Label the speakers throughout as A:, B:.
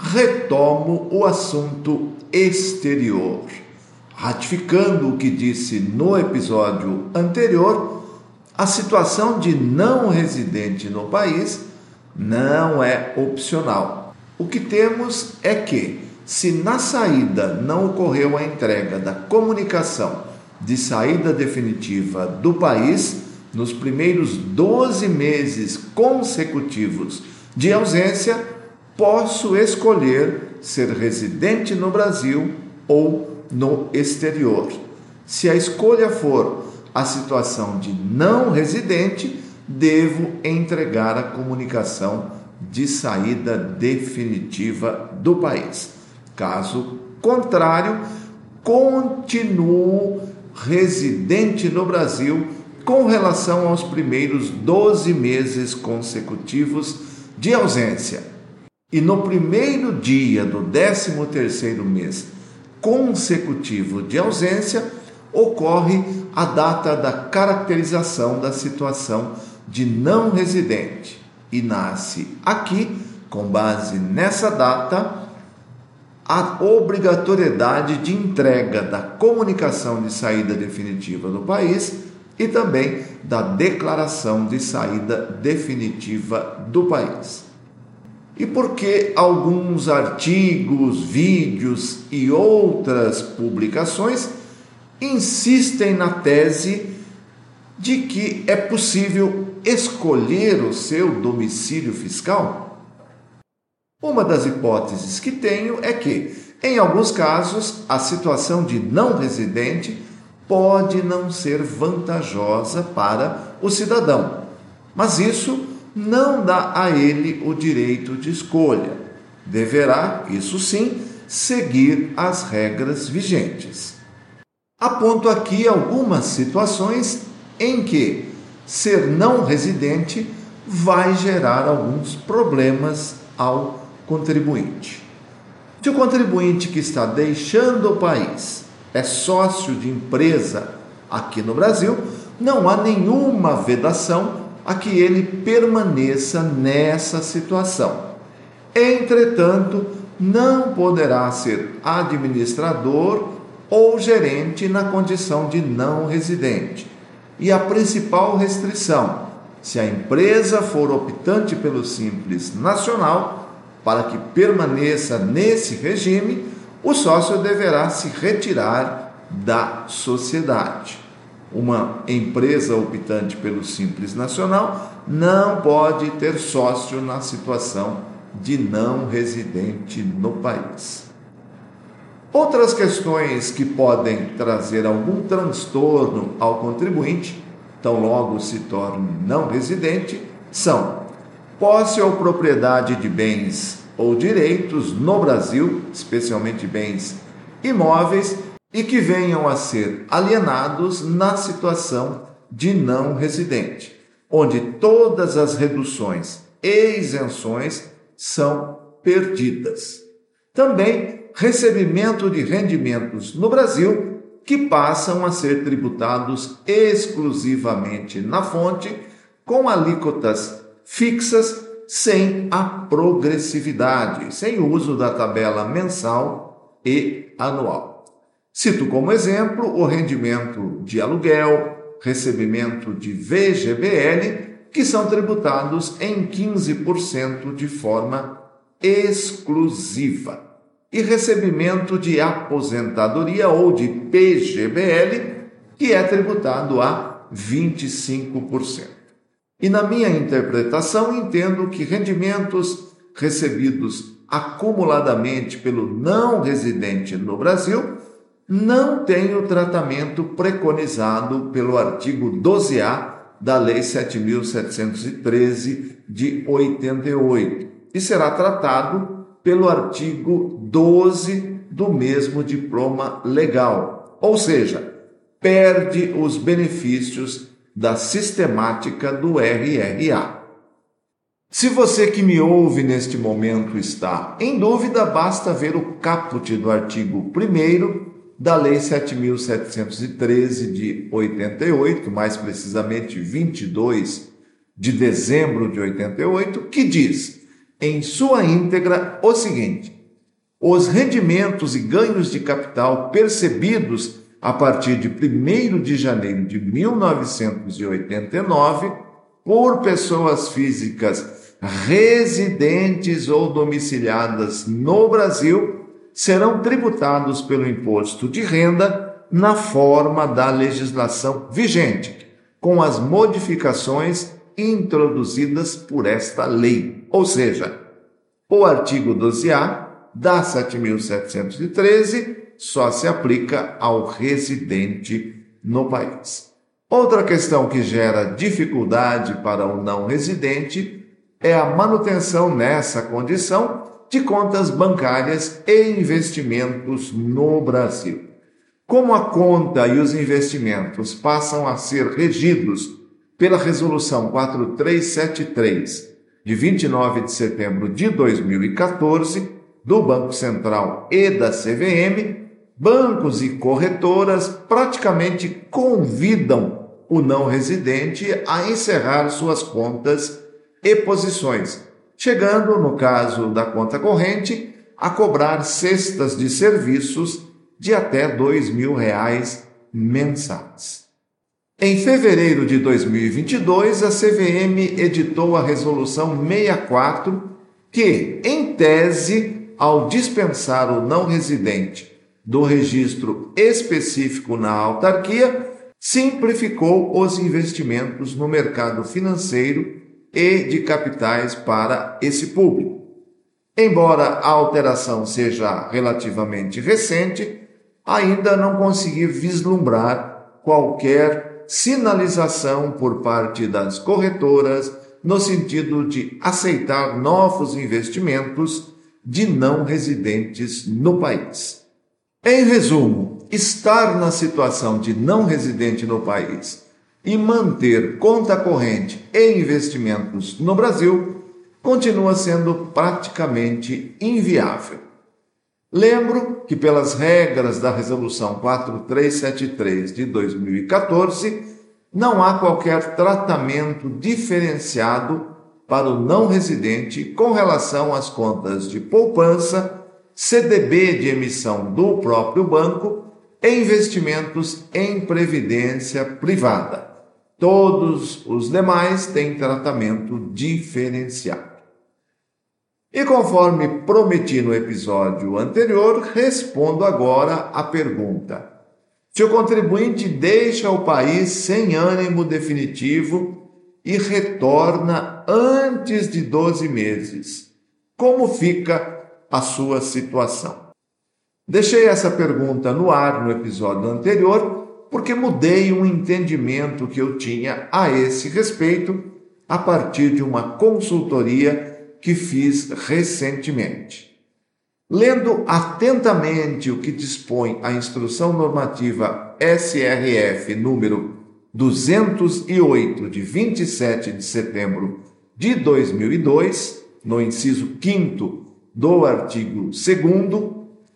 A: retomo o assunto exterior. Ratificando o que disse no episódio anterior, a situação de não residente no país não é opcional. O que temos é que, se na saída não ocorreu a entrega da comunicação de saída definitiva do país, nos primeiros 12 meses consecutivos de ausência, posso escolher ser residente no Brasil ou no exterior. Se a escolha for a situação de não residente, devo entregar a comunicação de saída definitiva do país. Caso contrário, continuo residente no Brasil com relação aos primeiros 12 meses consecutivos de ausência e no primeiro dia do 13 terceiro mês consecutivo de ausência, ocorre a data da caracterização da situação de não residente. E nasce aqui, com base nessa data, a obrigatoriedade de entrega da comunicação de saída definitiva do país e também da declaração de saída definitiva do país e porque alguns artigos, vídeos e outras publicações insistem na tese de que é possível escolher o seu domicílio fiscal? Uma das hipóteses que tenho é que, em alguns casos, a situação de não residente pode não ser vantajosa para o cidadão, mas isso não dá a ele o direito de escolha. Deverá, isso sim, seguir as regras vigentes. Aponto aqui algumas situações em que ser não residente vai gerar alguns problemas ao contribuinte. Se o contribuinte que está deixando o país é sócio de empresa aqui no Brasil, não há nenhuma vedação a que ele permaneça nessa situação. Entretanto, não poderá ser administrador ou gerente na condição de não residente. E a principal restrição, se a empresa for optante pelo Simples Nacional, para que permaneça nesse regime, o sócio deverá se retirar da sociedade uma empresa optante pelo Simples Nacional não pode ter sócio na situação de não residente no país. Outras questões que podem trazer algum transtorno ao contribuinte, tão logo se torne não residente, são posse ou propriedade de bens ou direitos no Brasil, especialmente bens imóveis e que venham a ser alienados na situação de não residente, onde todas as reduções e isenções são perdidas. Também recebimento de rendimentos no Brasil que passam a ser tributados exclusivamente na fonte com alíquotas fixas sem a progressividade, sem o uso da tabela mensal e anual. Cito como exemplo o rendimento de aluguel, recebimento de VGBL, que são tributados em 15% de forma exclusiva, e recebimento de aposentadoria ou de PGBL, que é tributado a 25%. E na minha interpretação, entendo que rendimentos recebidos acumuladamente pelo não residente no Brasil não tem o tratamento preconizado pelo artigo 12A da Lei 7.713 de 88 e será tratado pelo artigo 12 do mesmo diploma legal, ou seja, perde os benefícios da sistemática do RRA. Se você que me ouve neste momento está em dúvida, basta ver o caput do artigo 1 da Lei 7.713 de 88, mais precisamente 22 de dezembro de 88, que diz, em sua íntegra, o seguinte: os rendimentos e ganhos de capital percebidos a partir de 1 de janeiro de 1989 por pessoas físicas residentes ou domiciliadas no Brasil serão tributados pelo imposto de renda na forma da legislação vigente, com as modificações introduzidas por esta lei. Ou seja, o artigo 12A da 7713 só se aplica ao residente no país. Outra questão que gera dificuldade para o não residente é a manutenção nessa condição de contas bancárias e investimentos no Brasil. Como a conta e os investimentos passam a ser regidos pela Resolução 4373, de 29 de setembro de 2014, do Banco Central e da CVM, bancos e corretoras praticamente convidam o não residente a encerrar suas contas e posições chegando, no caso da conta corrente, a cobrar cestas de serviços de até 2 mil reais mensais. Em fevereiro de 2022, a CVM editou a Resolução 64, que, em tese, ao dispensar o não residente do registro específico na autarquia, simplificou os investimentos no mercado financeiro e de capitais para esse público. Embora a alteração seja relativamente recente, ainda não consegui vislumbrar qualquer sinalização por parte das corretoras no sentido de aceitar novos investimentos de não residentes no país. Em resumo, estar na situação de não residente no país e manter conta corrente e investimentos no Brasil continua sendo praticamente inviável. Lembro que, pelas regras da Resolução 4373 de 2014, não há qualquer tratamento diferenciado para o não residente com relação às contas de poupança, CDB de emissão do próprio banco e investimentos em previdência privada. Todos os demais têm tratamento diferenciado. E conforme prometi no episódio anterior, respondo agora à pergunta: se o contribuinte deixa o país sem ânimo definitivo e retorna antes de 12 meses, como fica a sua situação? Deixei essa pergunta no ar no episódio anterior porque mudei um entendimento que eu tinha a esse respeito a partir de uma consultoria que fiz recentemente. Lendo atentamente o que dispõe a Instrução Normativa SRF número 208 de 27 de setembro de 2002, no inciso 5 do artigo 2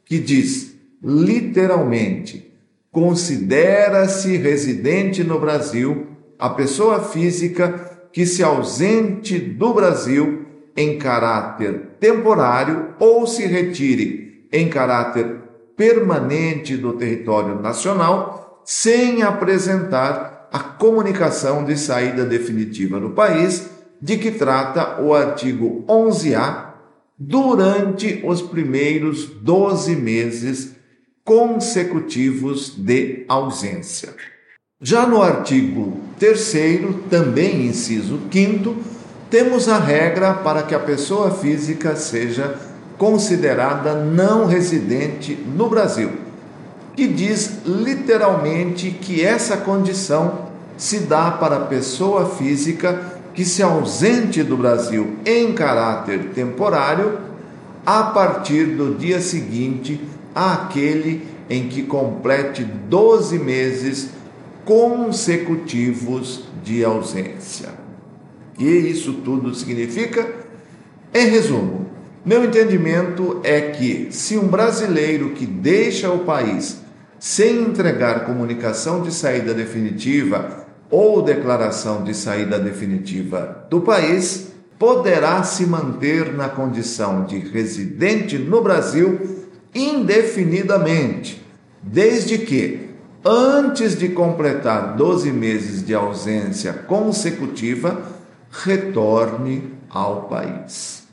A: que diz literalmente considera-se residente no Brasil a pessoa física que se ausente do Brasil em caráter temporário ou se retire em caráter permanente do território nacional sem apresentar a comunicação de saída definitiva do país de que trata o artigo 11A durante os primeiros 12 meses consecutivos de ausência. Já no artigo 3, também inciso 5, temos a regra para que a pessoa física seja considerada não residente no Brasil, que diz literalmente que essa condição se dá para a pessoa física que se ausente do Brasil em caráter temporário a partir do dia seguinte àquele em que complete 12 meses consecutivos de ausência. E isso tudo significa? Em resumo, meu entendimento é que se um brasileiro que deixa o país sem entregar comunicação de saída definitiva ou declaração de saída definitiva do país, poderá se manter na condição de residente no Brasil indefinidamente, desde que, antes de completar 12 meses de ausência consecutiva, retorne ao país.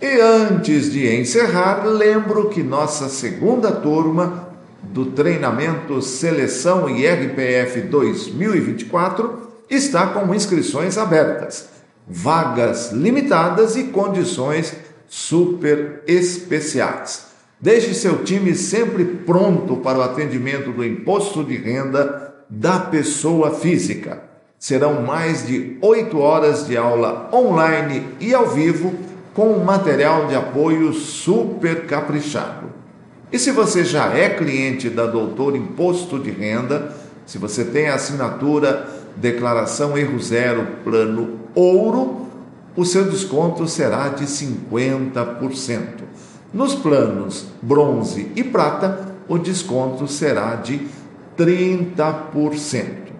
A: E antes de encerrar, lembro que nossa segunda turma do treinamento Seleção IRPF 2024 está com inscrições abertas, vagas limitadas e condições super especiais. Deixe seu time sempre pronto para o atendimento do imposto de renda da pessoa física. Serão mais de oito horas de aula online e ao vivo com material de apoio super caprichado. E se você já é cliente da Doutor Imposto de Renda, se você tem a assinatura Declaração Erro Zero Plano Ouro, o seu desconto será de 50%. Nos planos bronze e prata, o desconto será de 30%.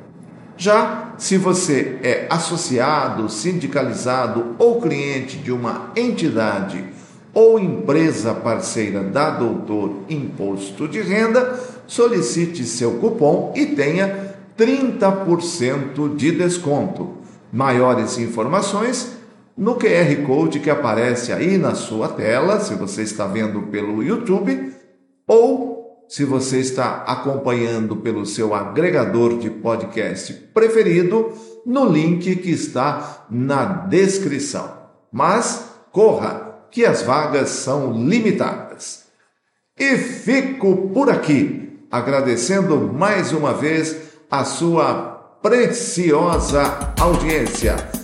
A: Já se você é associado, sindicalizado ou cliente de uma entidade ou empresa parceira da Doutor Imposto de Renda, solicite seu cupom e tenha 30% de desconto. Maiores informações no QR Code que aparece aí na sua tela, se você está vendo pelo YouTube, ou se você está acompanhando pelo seu agregador de podcast preferido, no link que está na descrição. Mas corra, que as vagas são limitadas. E fico por aqui, agradecendo mais uma vez a sua preciosa audiência